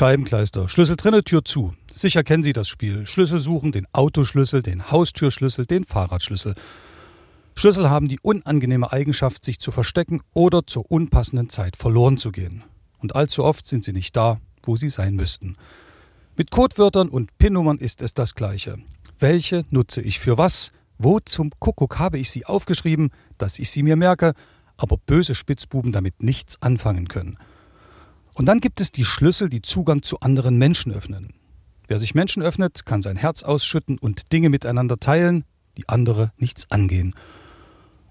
Scheibenkleister, Schlüssel drinne, Tür zu. Sicher kennen Sie das Spiel. Schlüssel suchen, den Autoschlüssel, den Haustürschlüssel, den Fahrradschlüssel. Schlüssel haben die unangenehme Eigenschaft, sich zu verstecken oder zur unpassenden Zeit verloren zu gehen. Und allzu oft sind sie nicht da, wo sie sein müssten. Mit Codewörtern und PIN-Nummern ist es das Gleiche. Welche nutze ich für was? Wo zum Kuckuck habe ich sie aufgeschrieben, dass ich sie mir merke, aber böse Spitzbuben damit nichts anfangen können. Und dann gibt es die Schlüssel, die Zugang zu anderen Menschen öffnen. Wer sich Menschen öffnet, kann sein Herz ausschütten und Dinge miteinander teilen, die andere nichts angehen.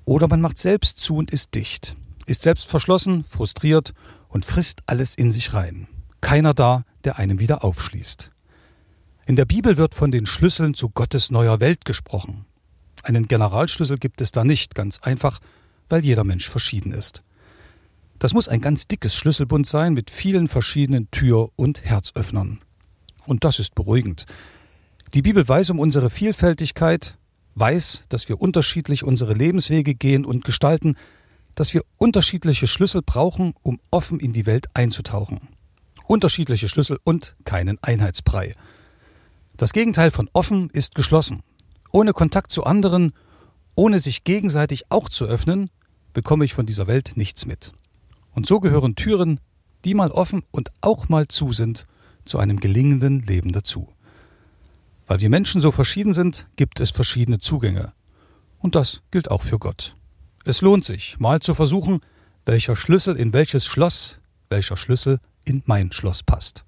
Oder man macht selbst zu und ist dicht, ist selbst verschlossen, frustriert und frisst alles in sich rein. Keiner da, der einem wieder aufschließt. In der Bibel wird von den Schlüsseln zu Gottes neuer Welt gesprochen. Einen Generalschlüssel gibt es da nicht, ganz einfach, weil jeder Mensch verschieden ist. Das muss ein ganz dickes Schlüsselbund sein mit vielen verschiedenen Tür- und Herzöffnern. Und das ist beruhigend. Die Bibel weiß um unsere Vielfältigkeit, weiß, dass wir unterschiedlich unsere Lebenswege gehen und gestalten, dass wir unterschiedliche Schlüssel brauchen, um offen in die Welt einzutauchen. Unterschiedliche Schlüssel und keinen Einheitsbrei. Das Gegenteil von offen ist geschlossen. Ohne Kontakt zu anderen, ohne sich gegenseitig auch zu öffnen, bekomme ich von dieser Welt nichts mit. Und so gehören Türen, die mal offen und auch mal zu sind, zu einem gelingenden Leben dazu. Weil wir Menschen so verschieden sind, gibt es verschiedene Zugänge. Und das gilt auch für Gott. Es lohnt sich, mal zu versuchen, welcher Schlüssel in welches Schloss, welcher Schlüssel in mein Schloss passt.